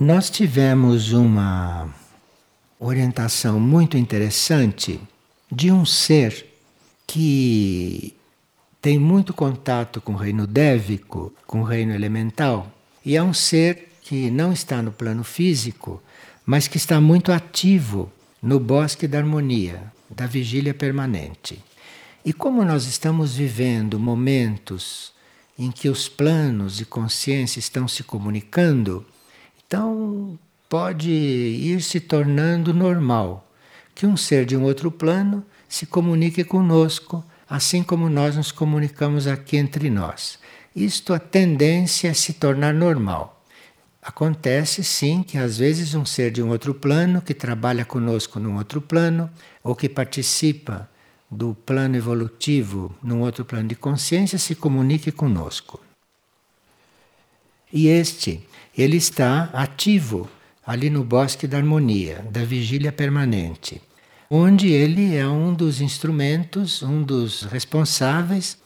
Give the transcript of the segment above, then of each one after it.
Nós tivemos uma orientação muito interessante de um ser que tem muito contato com o reino dévico, com o reino elemental, e é um ser que não está no plano físico, mas que está muito ativo no bosque da harmonia, da vigília permanente. E como nós estamos vivendo momentos em que os planos de consciência estão se comunicando, então pode ir se tornando normal que um ser de um outro plano se comunique conosco, assim como nós nos comunicamos aqui entre nós. Isto a tendência é se tornar normal. Acontece sim que às vezes um ser de um outro plano que trabalha conosco num outro plano ou que participa do plano evolutivo num outro plano de consciência se comunique conosco. E este, ele está ativo ali no bosque da harmonia, da vigília permanente, onde ele é um dos instrumentos, um dos responsáveis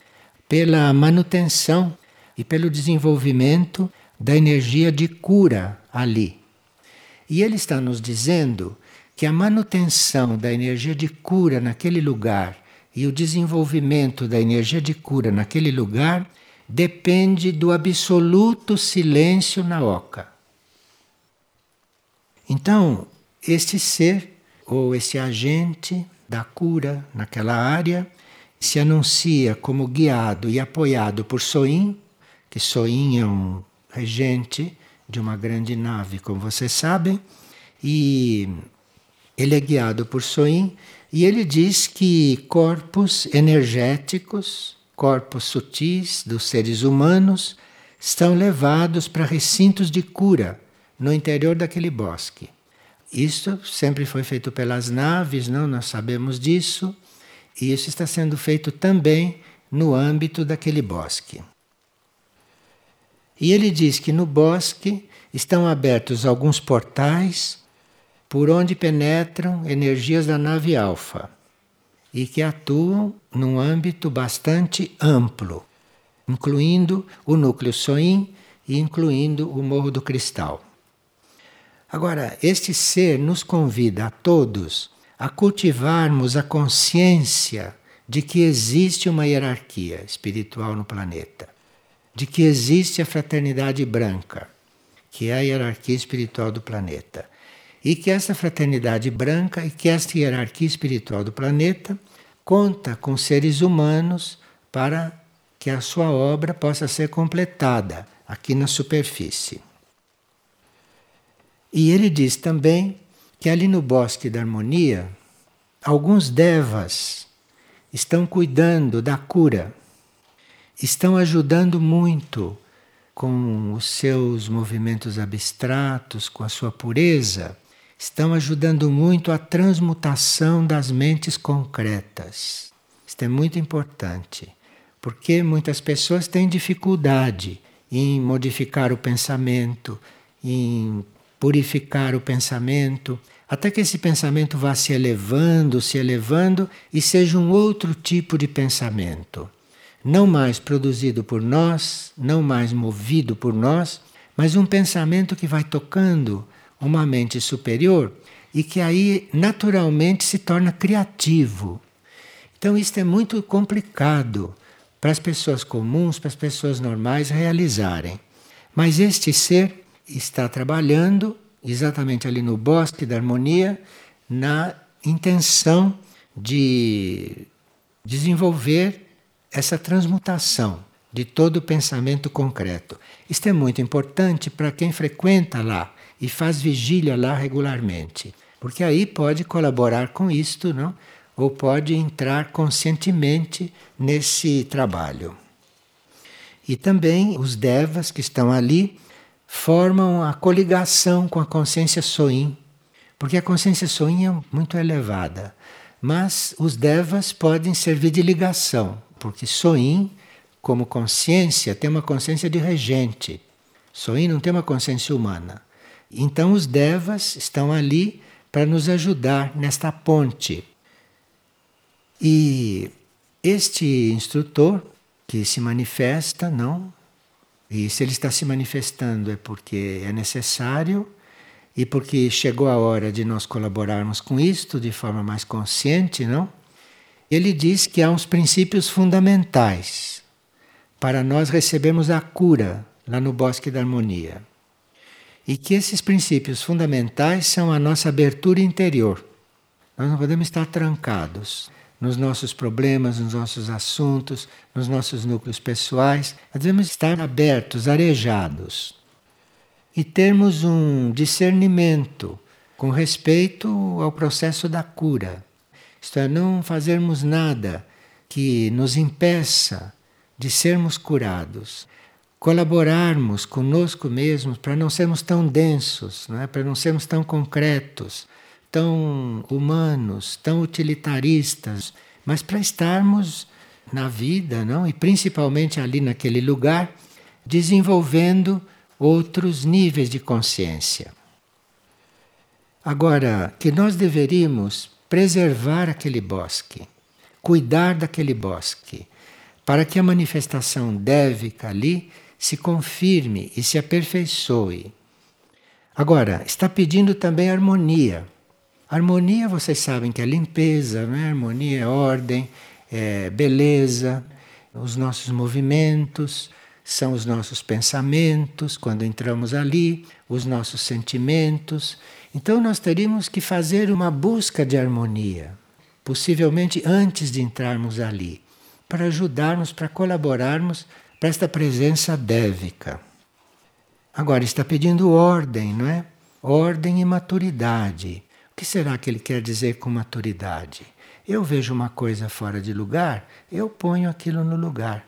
pela manutenção e pelo desenvolvimento da energia de cura ali. E ele está nos dizendo que a manutenção da energia de cura naquele lugar e o desenvolvimento da energia de cura naquele lugar depende do absoluto silêncio na oca. Então, este ser ou esse agente da cura naquela área se anuncia como guiado e apoiado por Soin, que Soin é um regente de uma grande nave, como vocês sabem, e ele é guiado por Soin e ele diz que corpos energéticos, corpos sutis dos seres humanos, estão levados para recintos de cura no interior daquele bosque. Isso sempre foi feito pelas naves, não? Nós sabemos disso. E isso está sendo feito também no âmbito daquele bosque. E ele diz que no bosque estão abertos alguns portais por onde penetram energias da nave alfa e que atuam num âmbito bastante amplo, incluindo o núcleo Soin e incluindo o Morro do Cristal. Agora, este ser nos convida a todos a cultivarmos a consciência de que existe uma hierarquia espiritual no planeta, de que existe a fraternidade branca, que é a hierarquia espiritual do planeta e que essa fraternidade branca e que esta hierarquia espiritual do planeta conta com seres humanos para que a sua obra possa ser completada aqui na superfície. E ele diz também que ali no bosque da harmonia, alguns devas estão cuidando da cura, estão ajudando muito com os seus movimentos abstratos, com a sua pureza, estão ajudando muito a transmutação das mentes concretas. Isto é muito importante, porque muitas pessoas têm dificuldade em modificar o pensamento, em purificar o pensamento, até que esse pensamento vá se elevando, se elevando e seja um outro tipo de pensamento. Não mais produzido por nós, não mais movido por nós, mas um pensamento que vai tocando uma mente superior e que aí naturalmente se torna criativo. Então, isto é muito complicado para as pessoas comuns, para as pessoas normais realizarem. Mas este ser está trabalhando exatamente ali no bosque da harmonia, na intenção de desenvolver essa transmutação de todo o pensamento concreto. Isto é muito importante para quem frequenta lá e faz vigília lá regularmente. Porque aí pode colaborar com isto, não? ou pode entrar conscientemente nesse trabalho. E também os devas que estão ali formam a coligação com a consciência soin, porque a consciência soin é muito elevada. Mas os devas podem servir de ligação, porque soin, como consciência, tem uma consciência de regente. Soin não tem uma consciência humana. Então os devas estão ali para nos ajudar nesta ponte. E este instrutor que se manifesta, não? E se ele está se manifestando é porque é necessário e porque chegou a hora de nós colaborarmos com isto de forma mais consciente, não? Ele diz que há uns princípios fundamentais para nós recebermos a cura lá no Bosque da Harmonia. E que esses princípios fundamentais são a nossa abertura interior. Nós não podemos estar trancados nos nossos problemas, nos nossos assuntos, nos nossos núcleos pessoais. Nós devemos estar abertos, arejados e termos um discernimento com respeito ao processo da cura. Isto é, não fazermos nada que nos impeça de sermos curados. Colaborarmos conosco mesmos para não sermos tão densos, não é? para não sermos tão concretos, tão humanos, tão utilitaristas, mas para estarmos na vida, não? E principalmente ali naquele lugar, desenvolvendo outros níveis de consciência. Agora, que nós deveríamos preservar aquele bosque, cuidar daquele bosque, para que a manifestação dévica ali se confirme e se aperfeiçoe. Agora, está pedindo também harmonia. Harmonia, vocês sabem que é limpeza, né? harmonia é ordem, é beleza, os nossos movimentos são os nossos pensamentos, quando entramos ali, os nossos sentimentos. Então nós teríamos que fazer uma busca de harmonia, possivelmente antes de entrarmos ali, para ajudarmos, para colaborarmos para esta presença dévica. Agora está pedindo ordem, não é? Ordem e maturidade. O que será que ele quer dizer com maturidade? Eu vejo uma coisa fora de lugar, eu ponho aquilo no lugar.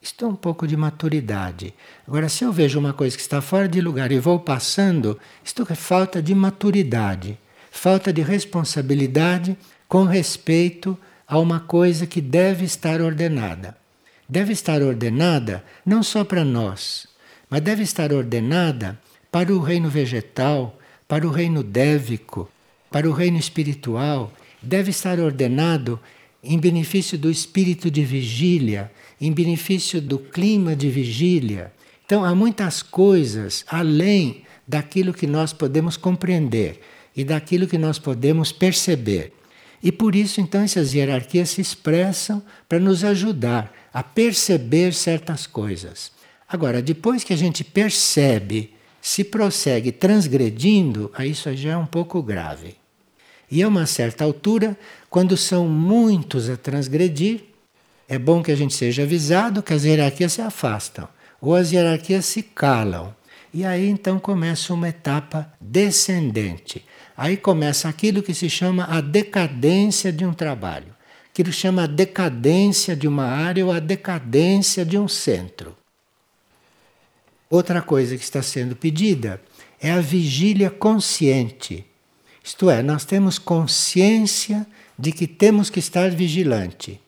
Isto é um pouco de maturidade. Agora, se eu vejo uma coisa que está fora de lugar e vou passando, isto é falta de maturidade, falta de responsabilidade com respeito a uma coisa que deve estar ordenada. Deve estar ordenada não só para nós, mas deve estar ordenada para o reino vegetal, para o reino dévico, para o reino espiritual. Deve estar ordenado em benefício do espírito de vigília, em benefício do clima de vigília. Então, há muitas coisas além daquilo que nós podemos compreender e daquilo que nós podemos perceber. E por isso, então, essas hierarquias se expressam para nos ajudar a perceber certas coisas. Agora, depois que a gente percebe, se prossegue transgredindo, aí isso já é um pouco grave. E a uma certa altura, quando são muitos a transgredir, é bom que a gente seja avisado que as hierarquias se afastam ou as hierarquias se calam. E aí então começa uma etapa descendente. Aí começa aquilo que se chama a decadência de um trabalho, que chama a decadência de uma área ou a decadência de um centro. Outra coisa que está sendo pedida é a vigília consciente. Isto é, nós temos consciência de que temos que estar vigilante.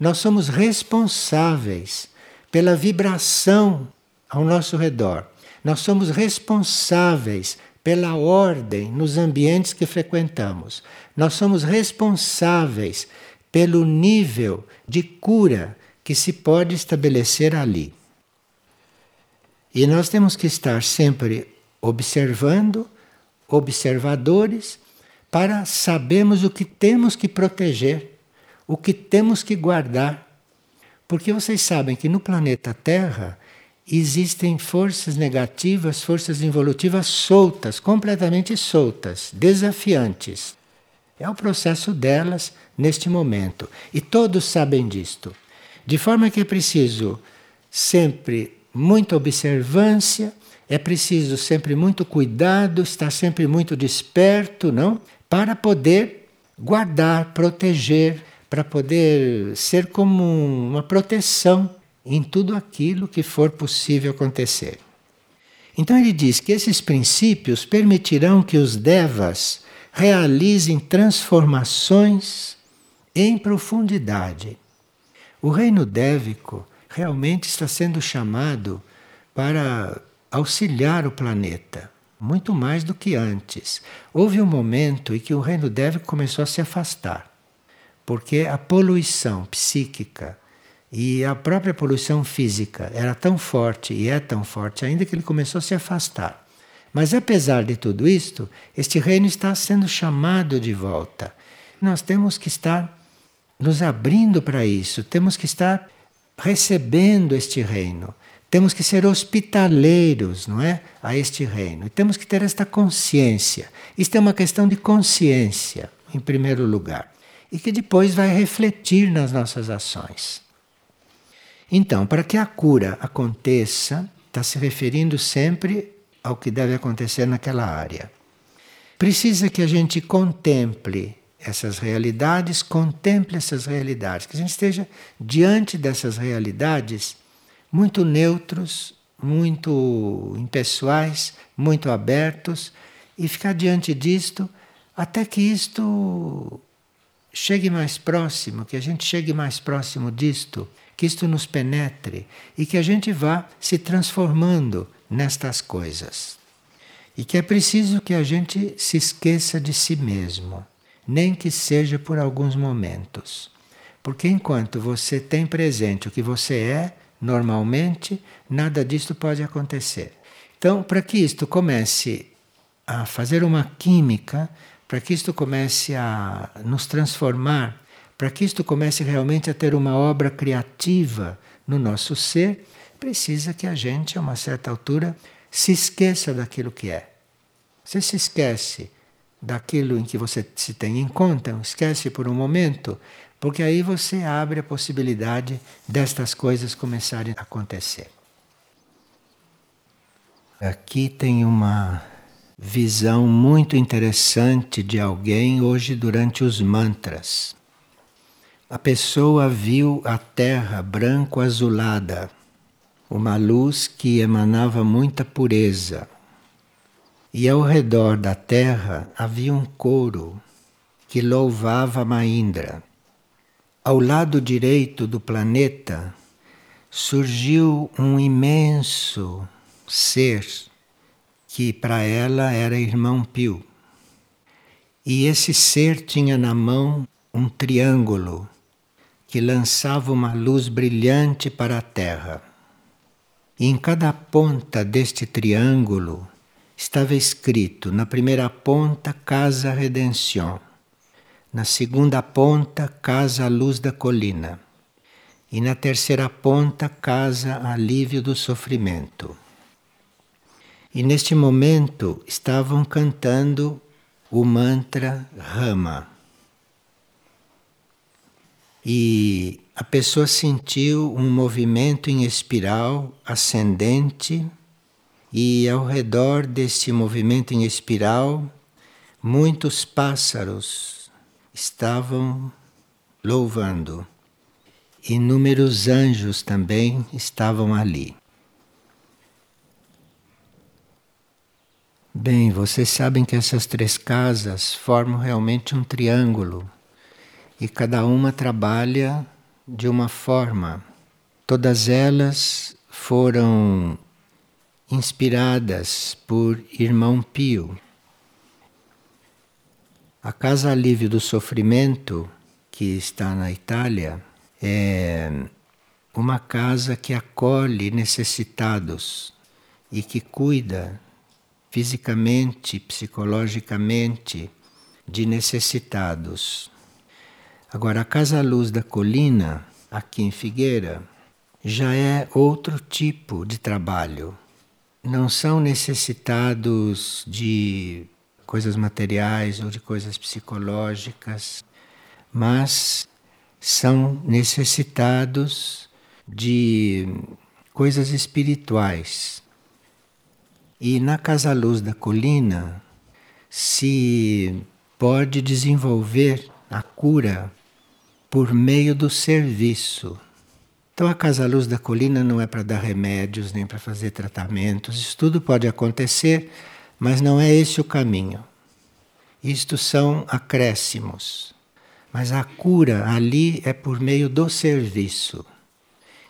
Nós somos responsáveis pela vibração ao nosso redor. Nós somos responsáveis pela ordem nos ambientes que frequentamos. Nós somos responsáveis pelo nível de cura que se pode estabelecer ali. E nós temos que estar sempre observando, observadores, para sabermos o que temos que proteger, o que temos que guardar. Porque vocês sabem que no planeta Terra existem forças negativas, forças involutivas soltas, completamente soltas, desafiantes. É o processo delas neste momento. E todos sabem disto. De forma que é preciso sempre muita observância, é preciso sempre muito cuidado, estar sempre muito desperto, não? para poder guardar, proteger, para poder ser como uma proteção em tudo aquilo que for possível acontecer. Então ele diz que esses princípios permitirão que os devas realizem transformações em profundidade. O reino dévico realmente está sendo chamado para auxiliar o planeta muito mais do que antes. Houve um momento em que o reino deve começou a se afastar, porque a poluição psíquica e a própria poluição física era tão forte e é tão forte ainda que ele começou a se afastar. Mas apesar de tudo isto, este reino está sendo chamado de volta. Nós temos que estar nos abrindo para isso, temos que estar recebendo este reino. Temos que ser hospitaleiros, não é? A este reino. E temos que ter esta consciência. Isto é uma questão de consciência, em primeiro lugar, e que depois vai refletir nas nossas ações. Então, para que a cura aconteça, está se referindo sempre ao que deve acontecer naquela área. Precisa que a gente contemple essas realidades, contemple essas realidades, que a gente esteja diante dessas realidades muito neutros, muito impessoais, muito abertos e ficar diante disto até que isto chegue mais próximo, que a gente chegue mais próximo disto, que isto nos penetre e que a gente vá se transformando nestas coisas. E que é preciso que a gente se esqueça de si mesmo, nem que seja por alguns momentos. Porque enquanto você tem presente o que você é, normalmente, nada disto pode acontecer. Então, para que isto comece a fazer uma química, para que isto comece a nos transformar, para que isto comece realmente a ter uma obra criativa no nosso ser, precisa que a gente, a uma certa altura, se esqueça daquilo que é. Você se esquece daquilo em que você se tem em conta, esquece por um momento, porque aí você abre a possibilidade destas coisas começarem a acontecer. Aqui tem uma visão muito interessante de alguém hoje durante os mantras. A pessoa viu a terra branco-azulada uma luz que emanava muita pureza. E ao redor da terra havia um coro que louvava Maindra. Ao lado direito do planeta surgiu um imenso ser que para ela era irmão Pio. E esse ser tinha na mão um triângulo que lançava uma luz brilhante para a terra. E em cada ponta deste triângulo estava escrito: na primeira ponta, Casa Redenção, na segunda ponta, Casa Luz da Colina, e na terceira ponta, Casa Alívio do Sofrimento. E neste momento estavam cantando o mantra Rama. E a pessoa sentiu um movimento em espiral ascendente e ao redor deste movimento em espiral muitos pássaros estavam louvando. Inúmeros anjos também estavam ali. Bem, vocês sabem que essas três casas formam realmente um triângulo e cada uma trabalha de uma forma. Todas elas foram inspiradas por Irmão Pio. A Casa Alívio do Sofrimento, que está na Itália, é uma casa que acolhe necessitados e que cuida fisicamente, psicologicamente de necessitados. Agora, a Casa Luz da Colina, aqui em Figueira, já é outro tipo de trabalho. Não são necessitados de coisas materiais ou de coisas psicológicas, mas são necessitados de coisas espirituais. E na Casa Luz da Colina se pode desenvolver a cura por meio do serviço. Então a Casa Luz da Colina não é para dar remédios nem para fazer tratamentos, isso tudo pode acontecer, mas não é esse o caminho. Isto são acréscimos. Mas a cura ali é por meio do serviço.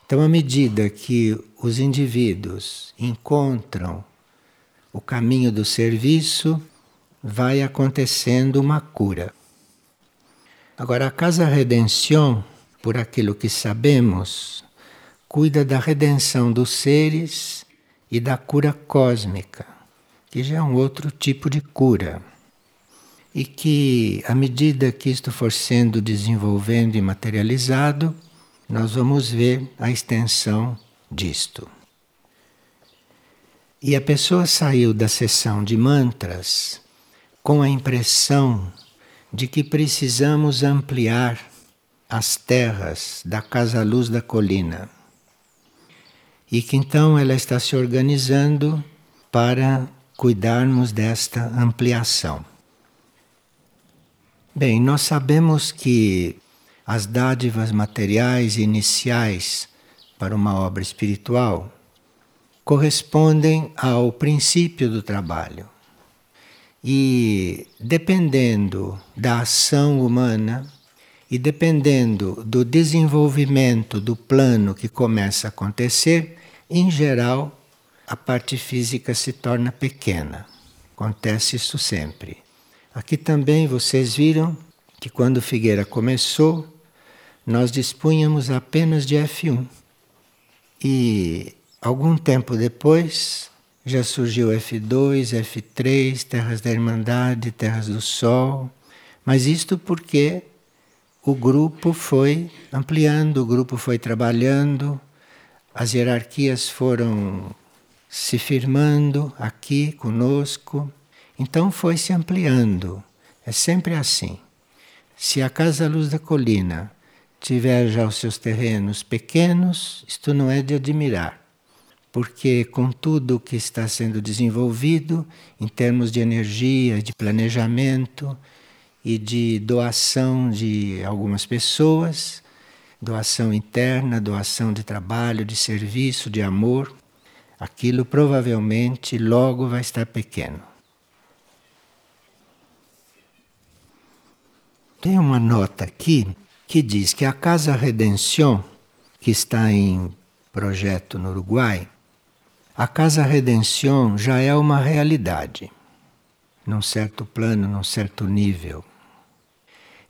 Então, à medida que os indivíduos encontram o caminho do serviço, vai acontecendo uma cura. Agora, a Casa Redenção, por aquilo que sabemos, cuida da redenção dos seres e da cura cósmica, que já é um outro tipo de cura. E que, à medida que isto for sendo desenvolvendo e materializado, nós vamos ver a extensão disto. E a pessoa saiu da sessão de mantras com a impressão de que precisamos ampliar as terras da Casa Luz da Colina. E que então ela está se organizando para cuidarmos desta ampliação. Bem, nós sabemos que as dádivas materiais iniciais para uma obra espiritual correspondem ao princípio do trabalho. E dependendo da ação humana e dependendo do desenvolvimento do plano que começa a acontecer, em geral, a parte física se torna pequena. Acontece isso sempre. Aqui também vocês viram que quando Figueira começou, nós dispunhamos apenas de F1. E Algum tempo depois, já surgiu F2, F3, Terras da Irmandade, Terras do Sol, mas isto porque o grupo foi ampliando, o grupo foi trabalhando, as hierarquias foram se firmando aqui conosco, então foi se ampliando. É sempre assim. Se a Casa Luz da Colina tiver já os seus terrenos pequenos, isto não é de admirar porque com tudo o que está sendo desenvolvido em termos de energia, de planejamento e de doação de algumas pessoas, doação interna, doação de trabalho, de serviço, de amor, aquilo provavelmente logo vai estar pequeno. Tem uma nota aqui que diz que a Casa Redenção, que está em projeto no Uruguai, a Casa Redenção já é uma realidade, num certo plano, num certo nível.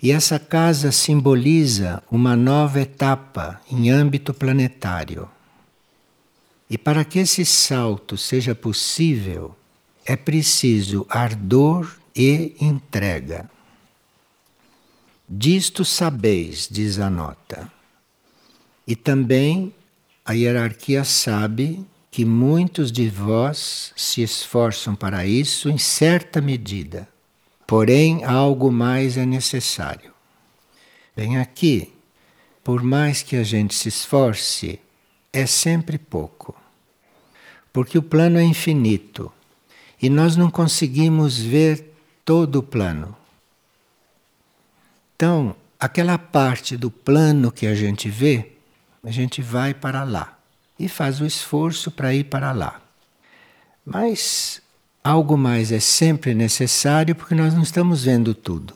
E essa casa simboliza uma nova etapa em âmbito planetário. E para que esse salto seja possível, é preciso ardor e entrega. Disto sabeis, diz a nota. E também a hierarquia sabe que muitos de vós se esforçam para isso em certa medida, porém algo mais é necessário. Bem, aqui, por mais que a gente se esforce, é sempre pouco, porque o plano é infinito e nós não conseguimos ver todo o plano. Então, aquela parte do plano que a gente vê, a gente vai para lá e faz o esforço para ir para lá. Mas algo mais é sempre necessário porque nós não estamos vendo tudo.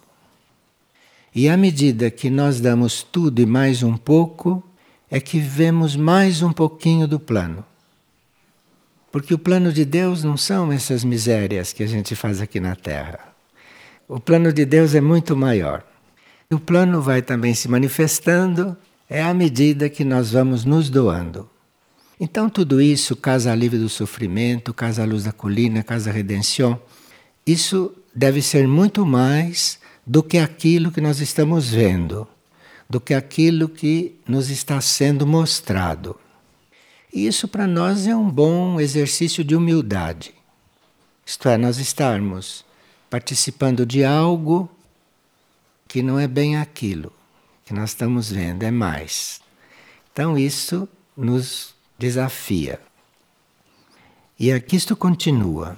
E à medida que nós damos tudo e mais um pouco, é que vemos mais um pouquinho do plano. Porque o plano de Deus não são essas misérias que a gente faz aqui na Terra. O plano de Deus é muito maior. E o plano vai também se manifestando é à medida que nós vamos nos doando. Então, tudo isso, Casa Livre do Sofrimento, Casa Luz da Colina, Casa Redenção, isso deve ser muito mais do que aquilo que nós estamos vendo, do que aquilo que nos está sendo mostrado. E isso para nós é um bom exercício de humildade. Isto é, nós estarmos participando de algo que não é bem aquilo que nós estamos vendo, é mais. Então, isso nos desafia. E aqui isto continua.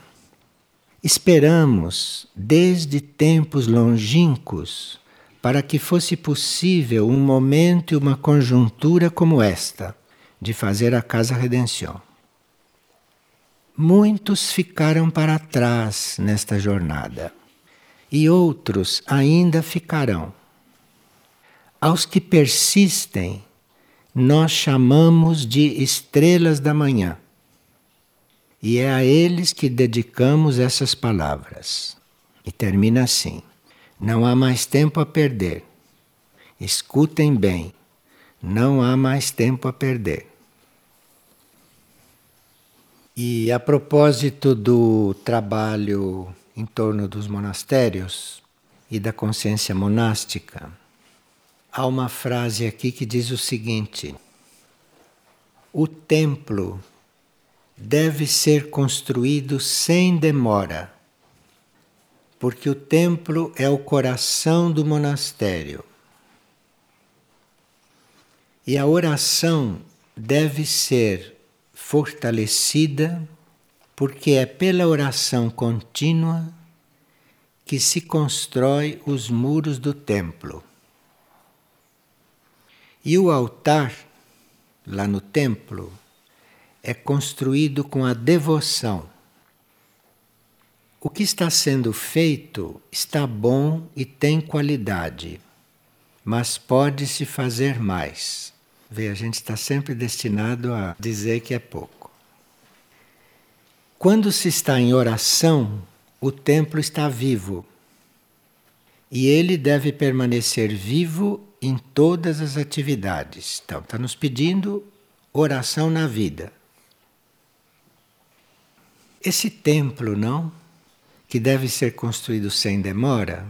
Esperamos desde tempos longínquos para que fosse possível um momento e uma conjuntura como esta, de fazer a Casa Redenção. Muitos ficaram para trás nesta jornada e outros ainda ficarão. Aos que persistem, nós chamamos de estrelas da manhã. E é a eles que dedicamos essas palavras. E termina assim: Não há mais tempo a perder. Escutem bem, não há mais tempo a perder. E a propósito do trabalho em torno dos monastérios e da consciência monástica, há uma frase aqui que diz o seguinte: O templo deve ser construído sem demora, porque o templo é o coração do monastério. E a oração deve ser fortalecida, porque é pela oração contínua que se constrói os muros do templo. E o altar, lá no templo, é construído com a devoção. O que está sendo feito está bom e tem qualidade, mas pode-se fazer mais. Vê, a gente está sempre destinado a dizer que é pouco. Quando se está em oração, o templo está vivo. E ele deve permanecer vivo em todas as atividades. Então, está nos pedindo oração na vida. Esse templo, não? Que deve ser construído sem demora,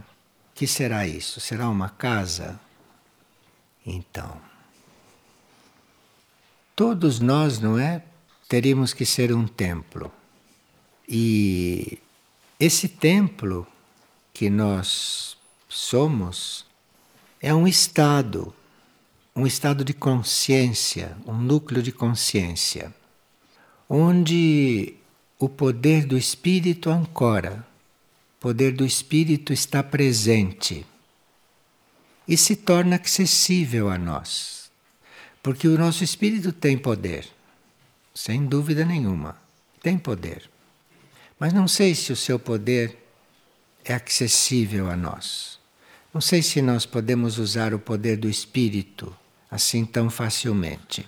que será isso? Será uma casa? Então. Todos nós, não é? Teríamos que ser um templo. E esse templo que nós somos é um estado, um estado de consciência, um núcleo de consciência, onde o poder do espírito ancora, o poder do espírito está presente e se torna acessível a nós. Porque o nosso espírito tem poder, sem dúvida nenhuma, tem poder. Mas não sei se o seu poder é acessível a nós. Não sei se nós podemos usar o poder do espírito assim tão facilmente.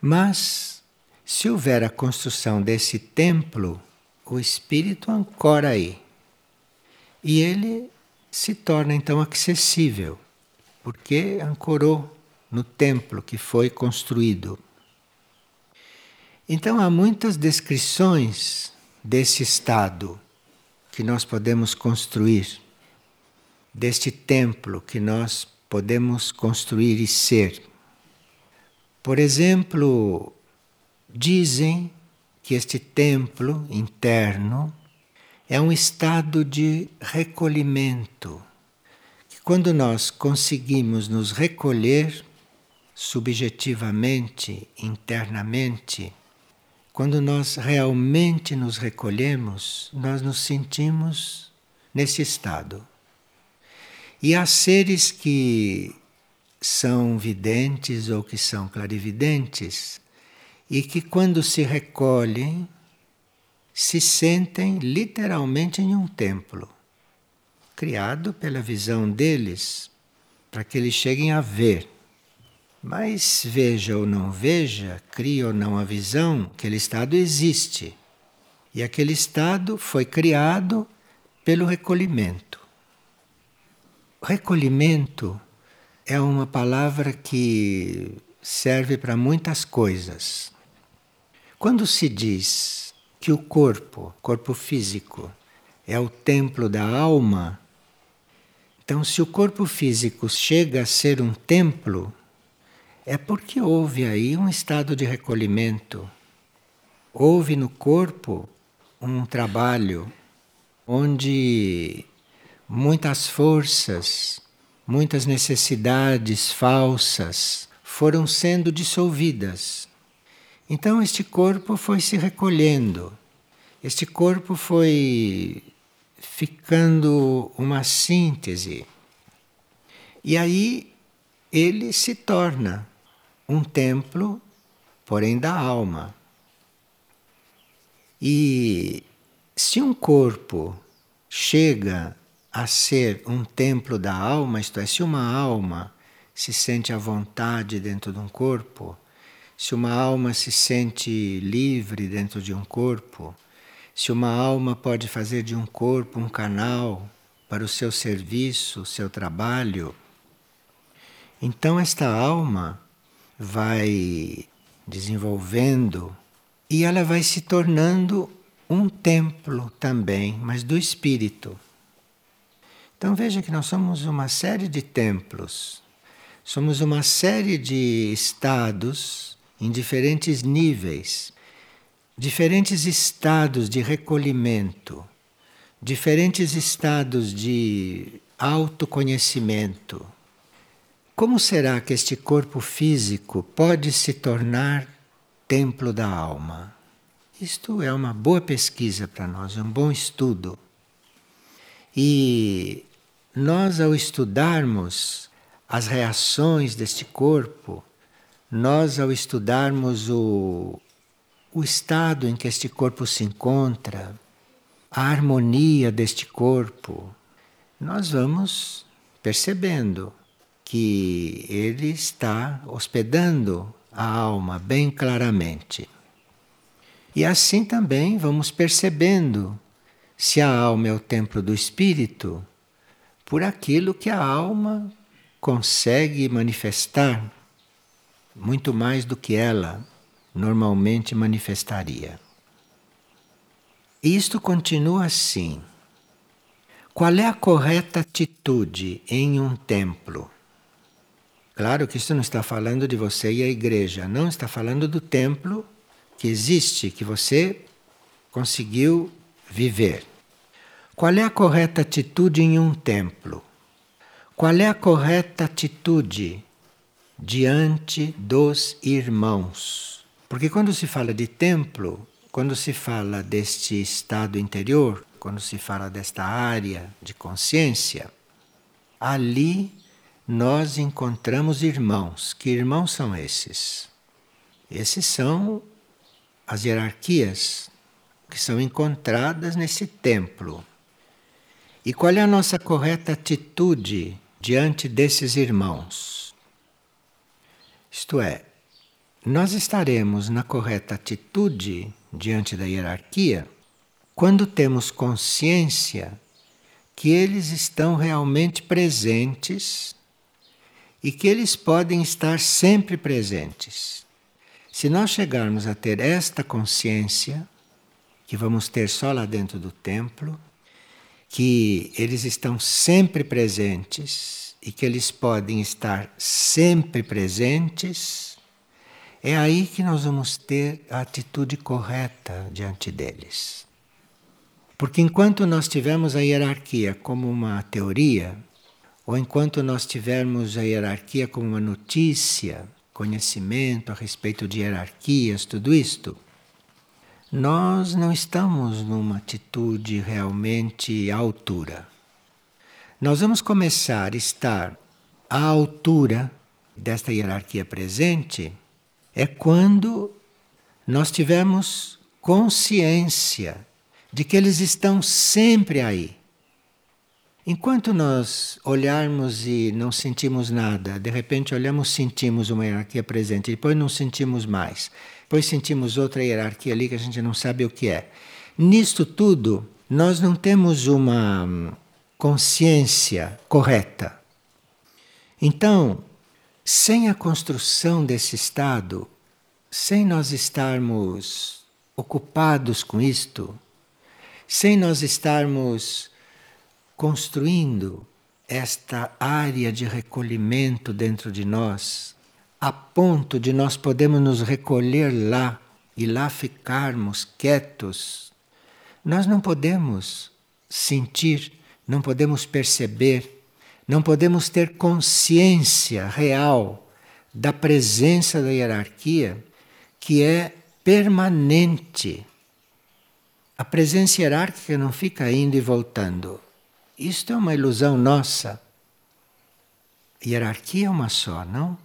Mas, se houver a construção desse templo, o espírito ancora aí. E ele se torna então acessível, porque ancorou no templo que foi construído. Então há muitas descrições desse estado que nós podemos construir, deste templo que nós podemos construir e ser. Por exemplo, dizem que este templo interno é um estado de recolhimento. Que quando nós conseguimos nos recolher subjetivamente, internamente, quando nós realmente nos recolhemos, nós nos sentimos nesse estado. E há seres que são videntes ou que são clarividentes e que, quando se recolhem, se sentem literalmente em um templo, criado pela visão deles, para que eles cheguem a ver mas veja ou não veja, crie ou não a visão, aquele estado existe. E aquele estado foi criado pelo recolhimento. Recolhimento é uma palavra que serve para muitas coisas. Quando se diz que o corpo, corpo físico, é o templo da alma, então se o corpo físico chega a ser um templo, é porque houve aí um estado de recolhimento. Houve no corpo um trabalho onde muitas forças, muitas necessidades falsas foram sendo dissolvidas. Então este corpo foi se recolhendo, este corpo foi ficando uma síntese. E aí ele se torna um templo, porém da alma. E se um corpo chega a ser um templo da alma, isto é, se uma alma se sente à vontade dentro de um corpo, se uma alma se sente livre dentro de um corpo, se uma alma pode fazer de um corpo um canal para o seu serviço, o seu trabalho, então esta alma vai desenvolvendo e ela vai se tornando um templo também, mas do espírito. Então veja que nós somos uma série de templos, somos uma série de estados em diferentes níveis, diferentes estados de recolhimento, diferentes estados de autoconhecimento. Como será que este corpo físico pode se tornar templo da alma? Isto é uma boa pesquisa para nós, é um bom estudo. E nós, ao estudarmos as reações deste corpo, nós, ao estudarmos o, o estado em que este corpo se encontra, a harmonia deste corpo, nós vamos percebendo que ele está hospedando a alma bem claramente. E assim também vamos percebendo se a alma é o templo do espírito por aquilo que a alma consegue manifestar muito mais do que ela normalmente manifestaria. Isto continua assim. Qual é a correta atitude em um templo? Claro que isso não está falando de você e a igreja, não está falando do templo que existe, que você conseguiu viver. Qual é a correta atitude em um templo? Qual é a correta atitude diante dos irmãos? Porque quando se fala de templo, quando se fala deste estado interior, quando se fala desta área de consciência, ali nós encontramos irmãos. Que irmãos são esses? Esses são as hierarquias que são encontradas nesse templo. E qual é a nossa correta atitude diante desses irmãos? Isto é, nós estaremos na correta atitude diante da hierarquia quando temos consciência que eles estão realmente presentes e que eles podem estar sempre presentes. Se nós chegarmos a ter esta consciência, que vamos ter só lá dentro do templo, que eles estão sempre presentes e que eles podem estar sempre presentes, é aí que nós vamos ter a atitude correta diante deles. Porque enquanto nós tivermos a hierarquia como uma teoria, ou enquanto nós tivermos a hierarquia como uma notícia, conhecimento a respeito de hierarquias, tudo isto, nós não estamos numa atitude realmente à altura. Nós vamos começar a estar à altura desta hierarquia presente é quando nós tivermos consciência de que eles estão sempre aí. Enquanto nós olharmos e não sentimos nada, de repente olhamos, sentimos uma hierarquia presente, depois não sentimos mais, depois sentimos outra hierarquia ali que a gente não sabe o que é. Nisto tudo, nós não temos uma consciência correta. Então, sem a construção desse estado, sem nós estarmos ocupados com isto, sem nós estarmos construindo esta área de recolhimento dentro de nós, a ponto de nós podermos nos recolher lá e lá ficarmos quietos, nós não podemos sentir, não podemos perceber, não podemos ter consciência real da presença da hierarquia que é permanente. A presença hierárquica não fica indo e voltando. Isto é uma ilusão nossa. Hierarquia é uma só, não?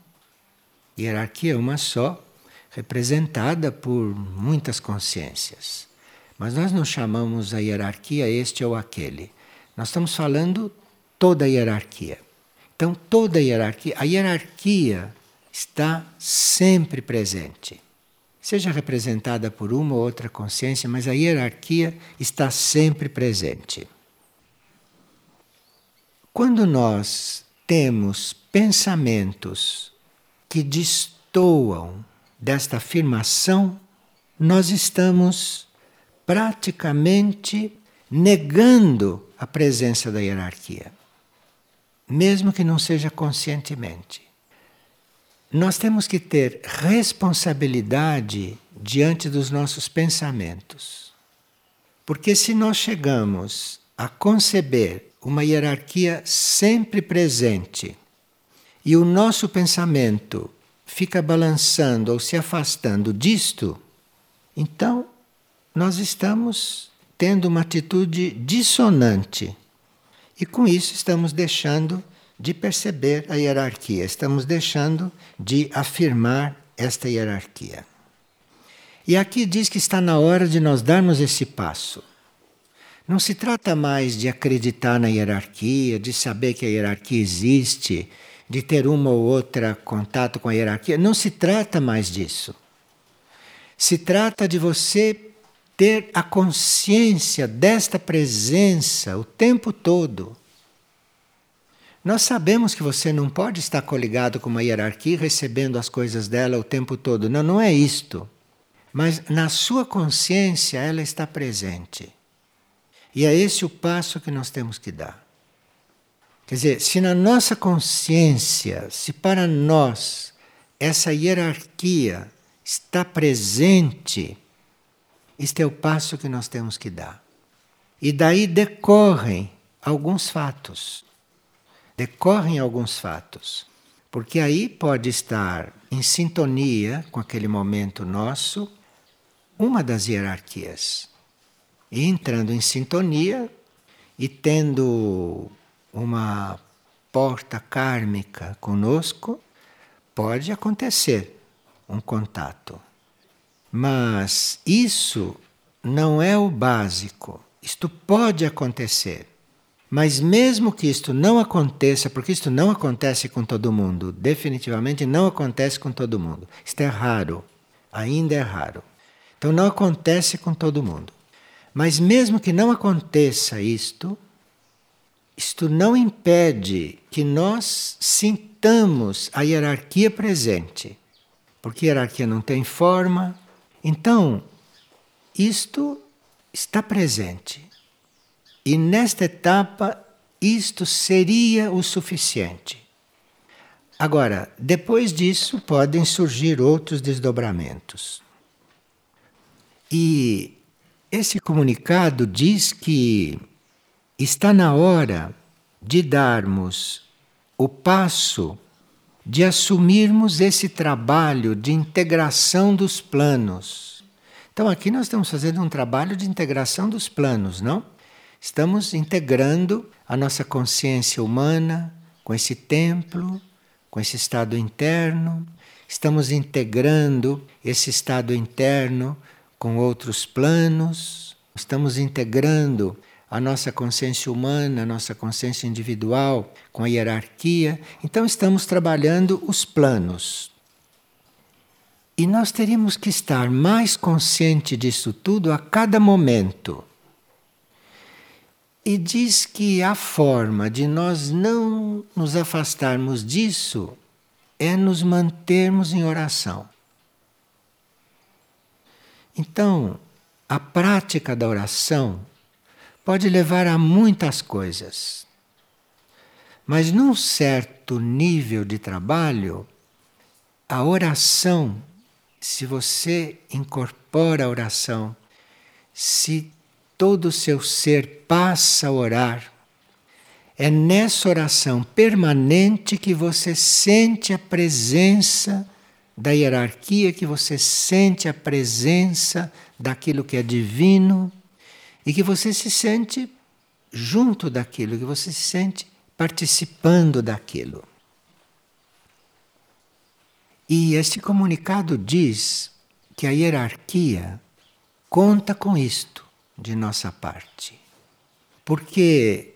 Hierarquia é uma só, representada por muitas consciências. Mas nós não chamamos a hierarquia este ou aquele. Nós estamos falando toda a hierarquia. Então, toda a hierarquia, a hierarquia está sempre presente. Seja representada por uma ou outra consciência, mas a hierarquia está sempre presente. Quando nós temos pensamentos que destoam desta afirmação nós estamos praticamente negando a presença da hierarquia, mesmo que não seja conscientemente. Nós temos que ter responsabilidade diante dos nossos pensamentos. Porque se nós chegamos a conceber uma hierarquia sempre presente e o nosso pensamento fica balançando ou se afastando disto, então nós estamos tendo uma atitude dissonante. E com isso estamos deixando de perceber a hierarquia, estamos deixando de afirmar esta hierarquia. E aqui diz que está na hora de nós darmos esse passo. Não se trata mais de acreditar na hierarquia, de saber que a hierarquia existe, de ter uma ou outra contato com a hierarquia. Não se trata mais disso. Se trata de você ter a consciência desta presença o tempo todo. Nós sabemos que você não pode estar coligado com uma hierarquia recebendo as coisas dela o tempo todo. Não, não é isto. Mas na sua consciência ela está presente. E é esse o passo que nós temos que dar. Quer dizer, se na nossa consciência, se para nós essa hierarquia está presente, este é o passo que nós temos que dar. E daí decorrem alguns fatos. Decorrem alguns fatos. Porque aí pode estar em sintonia com aquele momento nosso uma das hierarquias. Entrando em sintonia e tendo uma porta kármica conosco, pode acontecer um contato. Mas isso não é o básico. Isto pode acontecer. Mas mesmo que isto não aconteça, porque isto não acontece com todo mundo, definitivamente não acontece com todo mundo. Isto é raro, ainda é raro. Então não acontece com todo mundo. Mas mesmo que não aconteça isto, isto não impede que nós sintamos a hierarquia presente. Porque a hierarquia não tem forma. Então, isto está presente. E nesta etapa, isto seria o suficiente. Agora, depois disso, podem surgir outros desdobramentos. E esse comunicado diz que está na hora de darmos o passo de assumirmos esse trabalho de integração dos planos. Então, aqui nós estamos fazendo um trabalho de integração dos planos, não? Estamos integrando a nossa consciência humana com esse templo, com esse estado interno, estamos integrando esse estado interno com outros planos, estamos integrando a nossa consciência humana, a nossa consciência individual com a hierarquia. Então, estamos trabalhando os planos. E nós teríamos que estar mais consciente disso tudo a cada momento. E diz que a forma de nós não nos afastarmos disso é nos mantermos em oração. Então, a prática da oração pode levar a muitas coisas. Mas num certo nível de trabalho, a oração, se você incorpora a oração, se todo o seu ser passa a orar, é nessa oração permanente que você sente a presença da hierarquia que você sente a presença daquilo que é divino e que você se sente junto daquilo, que você se sente participando daquilo. E este comunicado diz que a hierarquia conta com isto de nossa parte. Porque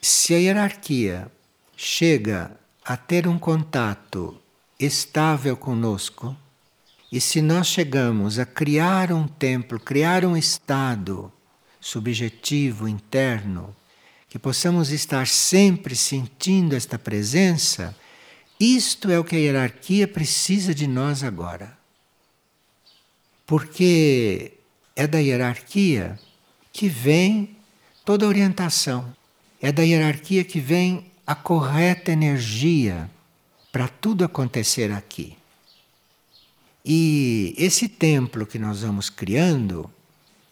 se a hierarquia chega a ter um contato estável conosco. E se nós chegamos a criar um templo, criar um estado subjetivo, interno, que possamos estar sempre sentindo esta presença, isto é o que a hierarquia precisa de nós agora. Porque é da hierarquia que vem toda a orientação. É da hierarquia que vem a correta energia para tudo acontecer aqui. E esse templo que nós vamos criando,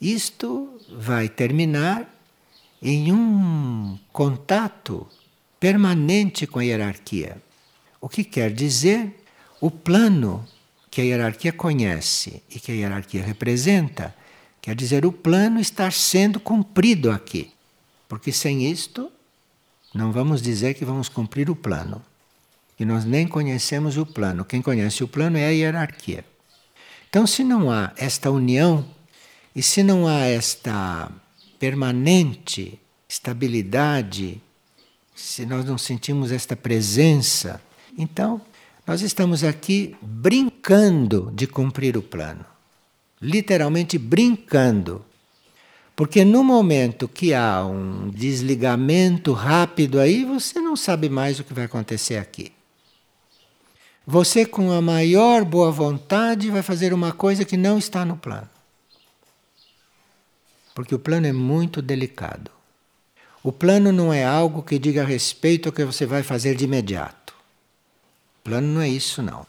isto vai terminar em um contato permanente com a hierarquia. O que quer dizer o plano que a hierarquia conhece e que a hierarquia representa, quer dizer o plano estar sendo cumprido aqui. Porque sem isto, não vamos dizer que vamos cumprir o plano. E nós nem conhecemos o plano. Quem conhece o plano é a hierarquia. Então, se não há esta união e se não há esta permanente estabilidade, se nós não sentimos esta presença, então nós estamos aqui brincando de cumprir o plano. Literalmente brincando. Porque no momento que há um desligamento rápido aí, você não sabe mais o que vai acontecer aqui. Você, com a maior boa vontade, vai fazer uma coisa que não está no plano. Porque o plano é muito delicado. O plano não é algo que diga respeito ao que você vai fazer de imediato. O plano não é isso, não.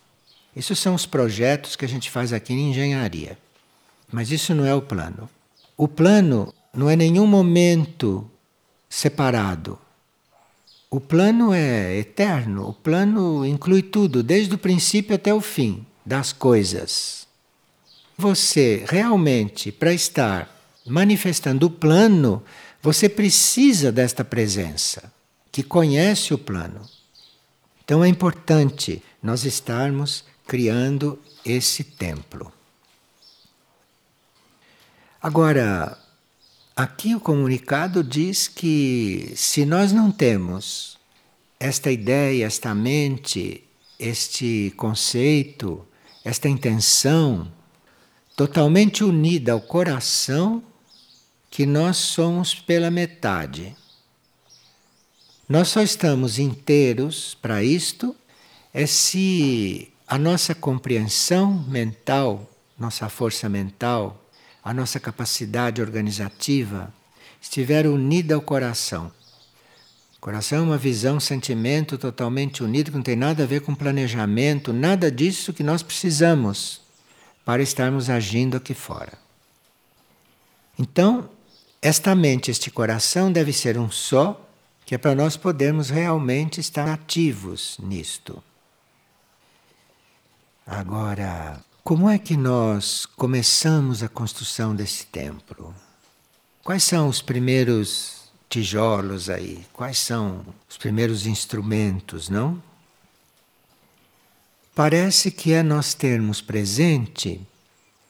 Isso são os projetos que a gente faz aqui em engenharia. Mas isso não é o plano. O plano não é nenhum momento separado. O plano é eterno, o plano inclui tudo, desde o princípio até o fim das coisas. Você realmente, para estar manifestando o plano, você precisa desta presença, que conhece o plano. Então é importante nós estarmos criando esse templo. Agora, Aqui o comunicado diz que se nós não temos esta ideia, esta mente, este conceito, esta intenção totalmente unida ao coração, que nós somos pela metade. Nós só estamos inteiros para isto é se a nossa compreensão mental, nossa força mental, a nossa capacidade organizativa estiver unida ao coração. O coração é uma visão, um sentimento totalmente unido, que não tem nada a ver com planejamento, nada disso que nós precisamos para estarmos agindo aqui fora. Então, esta mente, este coração deve ser um só, que é para nós podermos realmente estar ativos nisto. Agora, como é que nós começamos a construção desse templo? Quais são os primeiros tijolos aí? Quais são os primeiros instrumentos, não? Parece que é nós termos presente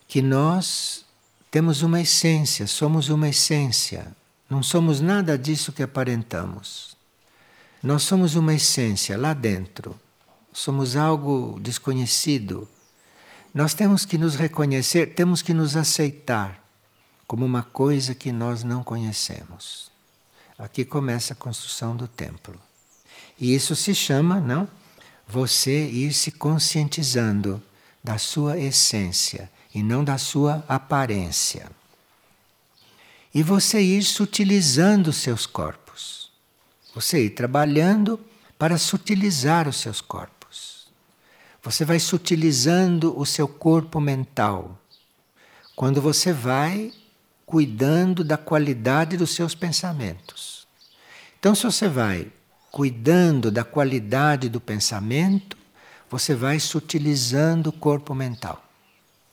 que nós temos uma essência, somos uma essência. Não somos nada disso que aparentamos. Nós somos uma essência lá dentro. Somos algo desconhecido nós temos que nos reconhecer, temos que nos aceitar como uma coisa que nós não conhecemos. Aqui começa a construção do templo. E isso se chama, não? Você ir se conscientizando da sua essência e não da sua aparência. E você ir sutilizando os seus corpos. Você ir trabalhando para sutilizar os seus corpos. Você vai sutilizando o seu corpo mental. Quando você vai cuidando da qualidade dos seus pensamentos. Então, se você vai cuidando da qualidade do pensamento, você vai sutilizando o corpo mental.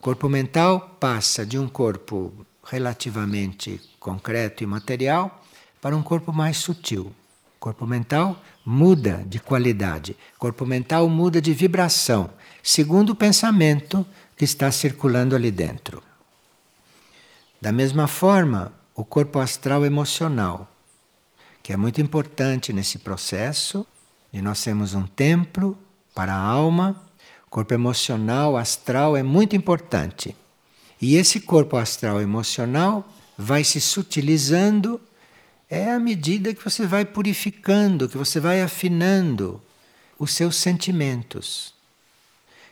O corpo mental passa de um corpo relativamente concreto e material para um corpo mais sutil. Corpo mental muda de qualidade, o corpo mental muda de vibração, segundo o pensamento que está circulando ali dentro. Da mesma forma, o corpo astral emocional, que é muito importante nesse processo, e nós temos um templo para a alma, o corpo emocional, astral é muito importante. E esse corpo astral emocional vai se sutilizando é à medida que você vai purificando, que você vai afinando os seus sentimentos.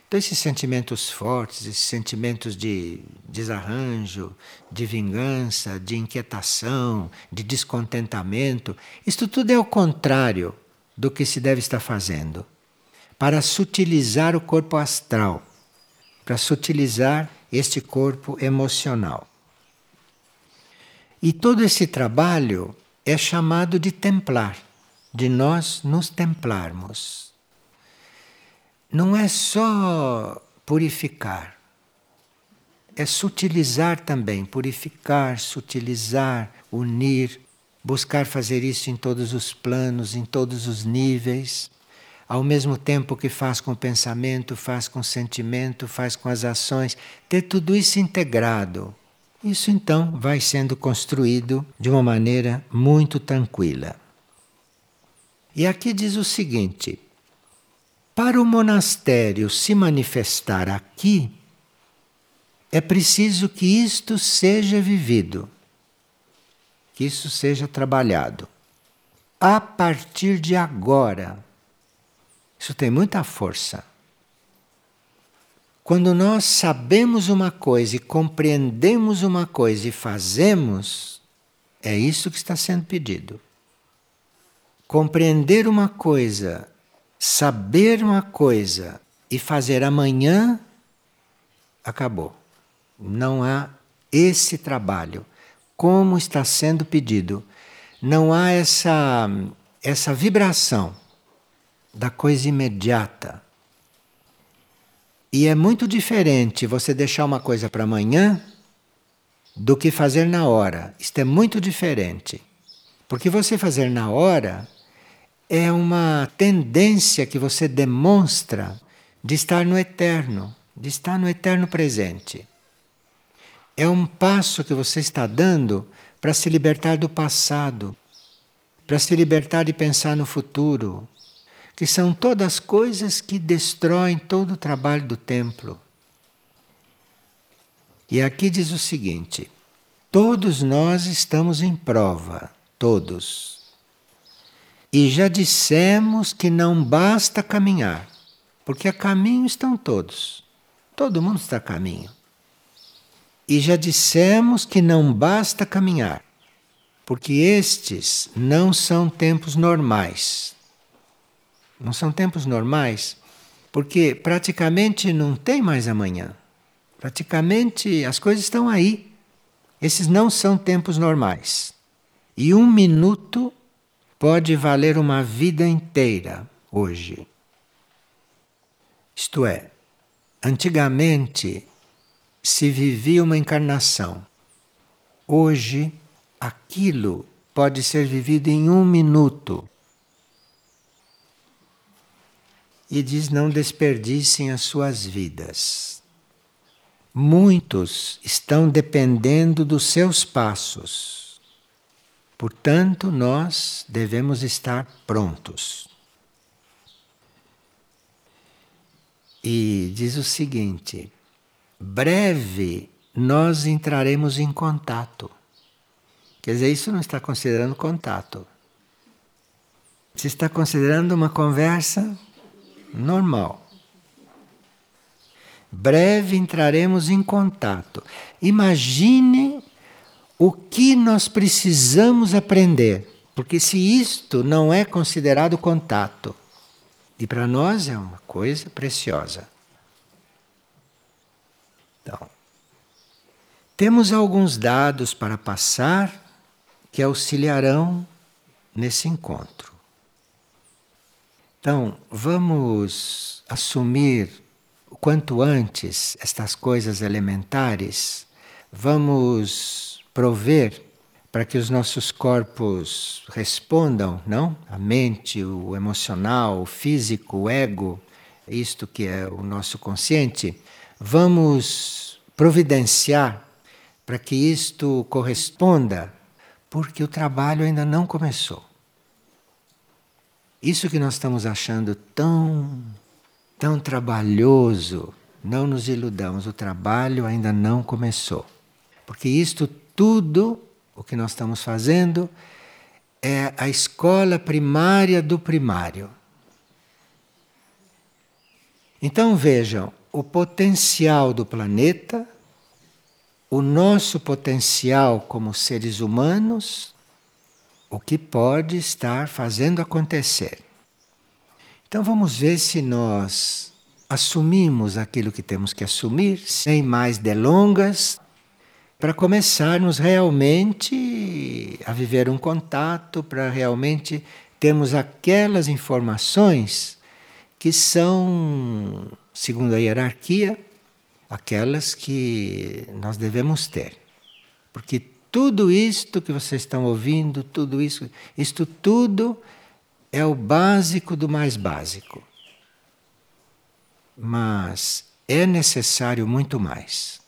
Então, esses sentimentos fortes, esses sentimentos de desarranjo, de vingança, de inquietação, de descontentamento, isto tudo é o contrário do que se deve estar fazendo para sutilizar o corpo astral, para sutilizar este corpo emocional. E todo esse trabalho é chamado de templar, de nós nos templarmos. Não é só purificar, é sutilizar também, purificar, sutilizar, unir, buscar fazer isso em todos os planos, em todos os níveis ao mesmo tempo que faz com o pensamento, faz com o sentimento, faz com as ações, ter tudo isso integrado. Isso então vai sendo construído de uma maneira muito tranquila. E aqui diz o seguinte: para o monastério se manifestar aqui, é preciso que isto seja vivido, que isso seja trabalhado. A partir de agora, isso tem muita força. Quando nós sabemos uma coisa e compreendemos uma coisa e fazemos, é isso que está sendo pedido. Compreender uma coisa, saber uma coisa e fazer amanhã, acabou. Não há esse trabalho. Como está sendo pedido. Não há essa, essa vibração da coisa imediata. E é muito diferente você deixar uma coisa para amanhã do que fazer na hora. Isto é muito diferente. Porque você fazer na hora é uma tendência que você demonstra de estar no eterno, de estar no eterno presente. É um passo que você está dando para se libertar do passado, para se libertar de pensar no futuro, que são todas coisas que destroem todo o trabalho do templo. E aqui diz o seguinte: todos nós estamos em prova, todos. E já dissemos que não basta caminhar, porque a caminho estão todos. Todo mundo está a caminho. E já dissemos que não basta caminhar, porque estes não são tempos normais, não são tempos normais, porque praticamente não tem mais amanhã. Praticamente as coisas estão aí. Esses não são tempos normais. E um minuto pode valer uma vida inteira hoje. Isto é, antigamente se vivia uma encarnação. Hoje, aquilo pode ser vivido em um minuto. E diz: não desperdicem as suas vidas. Muitos estão dependendo dos seus passos. Portanto, nós devemos estar prontos. E diz o seguinte: breve nós entraremos em contato. Quer dizer, isso não está considerando contato. Se está considerando uma conversa normal. Breve entraremos em contato. Imagine o que nós precisamos aprender, porque se isto não é considerado contato, e para nós é uma coisa preciosa. Então, temos alguns dados para passar que auxiliarão nesse encontro. Então, vamos assumir o quanto antes estas coisas elementares, vamos prover para que os nossos corpos respondam, não? A mente, o emocional, o físico, o ego, isto que é o nosso consciente, vamos providenciar para que isto corresponda, porque o trabalho ainda não começou. Isso que nós estamos achando tão, tão trabalhoso, não nos iludamos, o trabalho ainda não começou. Porque isto tudo, o que nós estamos fazendo, é a escola primária do primário. Então vejam, o potencial do planeta, o nosso potencial como seres humanos, o que pode estar fazendo acontecer. Então vamos ver se nós assumimos aquilo que temos que assumir, sem mais delongas, para começarmos realmente a viver um contato, para realmente termos aquelas informações que são, segundo a hierarquia, aquelas que nós devemos ter. Porque tudo isto que vocês estão ouvindo, tudo isso, isto tudo é o básico do mais básico. Mas é necessário muito mais.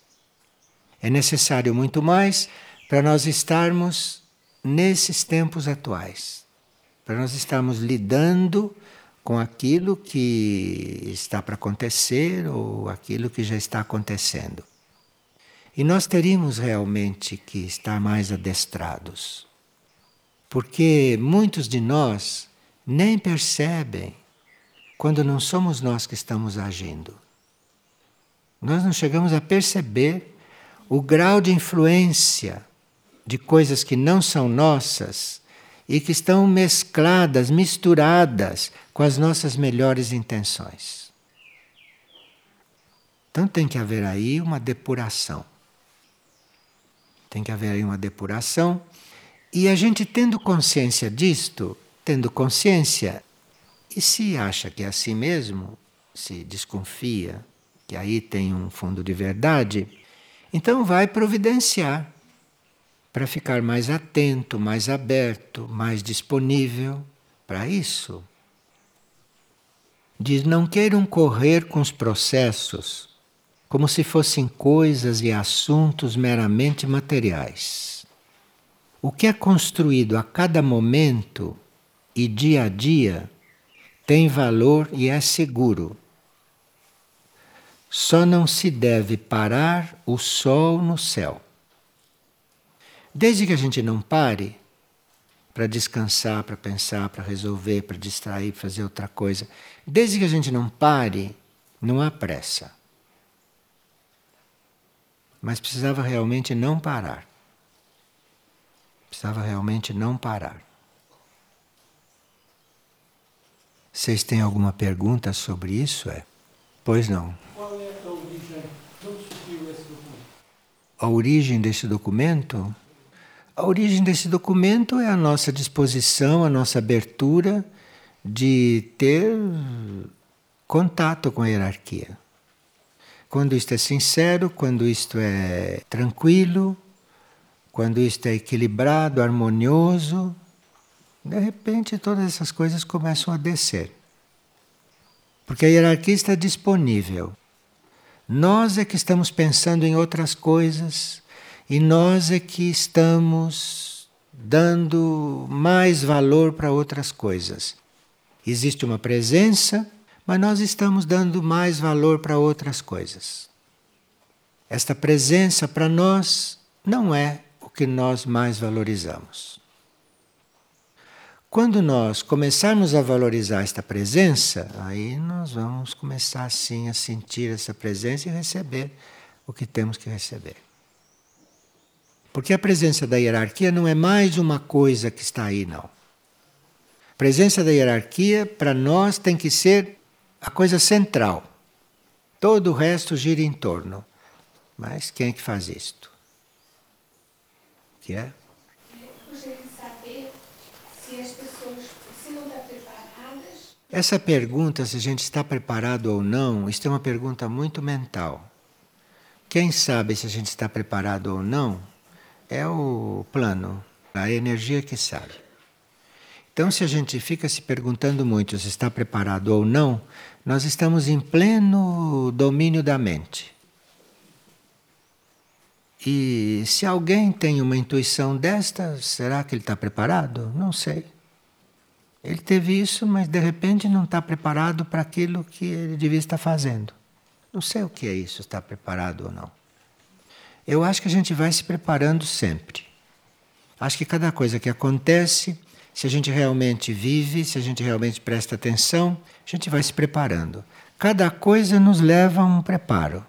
É necessário muito mais para nós estarmos nesses tempos atuais. Para nós estarmos lidando com aquilo que está para acontecer ou aquilo que já está acontecendo. E nós teríamos realmente que estar mais adestrados. Porque muitos de nós nem percebem quando não somos nós que estamos agindo. Nós não chegamos a perceber o grau de influência de coisas que não são nossas e que estão mescladas, misturadas com as nossas melhores intenções. Então tem que haver aí uma depuração. Tem que haver aí uma depuração. E a gente tendo consciência disto, tendo consciência, e se acha que é assim mesmo, se desconfia que aí tem um fundo de verdade, então vai providenciar para ficar mais atento, mais aberto, mais disponível para isso. Diz: não queiram correr com os processos como se fossem coisas e assuntos meramente materiais. O que é construído a cada momento e dia a dia tem valor e é seguro. Só não se deve parar o sol no céu. Desde que a gente não pare para descansar, para pensar, para resolver, para distrair, fazer outra coisa, desde que a gente não pare, não há pressa. Mas precisava realmente não parar. Precisava realmente não parar. Vocês têm alguma pergunta sobre isso? É? Pois não. Qual é a origem? Onde surgiu esse documento? A origem desse documento? A origem desse documento é a nossa disposição, a nossa abertura de ter contato com a hierarquia. Quando isto é sincero, quando isto é tranquilo, quando isto é equilibrado, harmonioso, de repente, todas essas coisas começam a descer. Porque a hierarquia está disponível. Nós é que estamos pensando em outras coisas e nós é que estamos dando mais valor para outras coisas. Existe uma presença, mas nós estamos dando mais valor para outras coisas. Esta presença para nós não é o que nós mais valorizamos. Quando nós começarmos a valorizar esta presença, aí nós vamos começar assim a sentir essa presença e receber o que temos que receber. Porque a presença da hierarquia não é mais uma coisa que está aí, não. A presença da hierarquia, para nós, tem que ser a coisa central. Todo o resto gira em torno. Mas quem é que faz isto? Que é? Essa pergunta, se a gente está preparado ou não, isto é uma pergunta muito mental. Quem sabe se a gente está preparado ou não é o plano, a energia que sabe. Então, se a gente fica se perguntando muito se está preparado ou não, nós estamos em pleno domínio da mente. E se alguém tem uma intuição desta, será que ele está preparado? Não sei. Ele teve isso, mas de repente não está preparado para aquilo que ele devia estar fazendo. Não sei o que é isso, estar preparado ou não. Eu acho que a gente vai se preparando sempre. Acho que cada coisa que acontece, se a gente realmente vive, se a gente realmente presta atenção, a gente vai se preparando. Cada coisa nos leva a um preparo.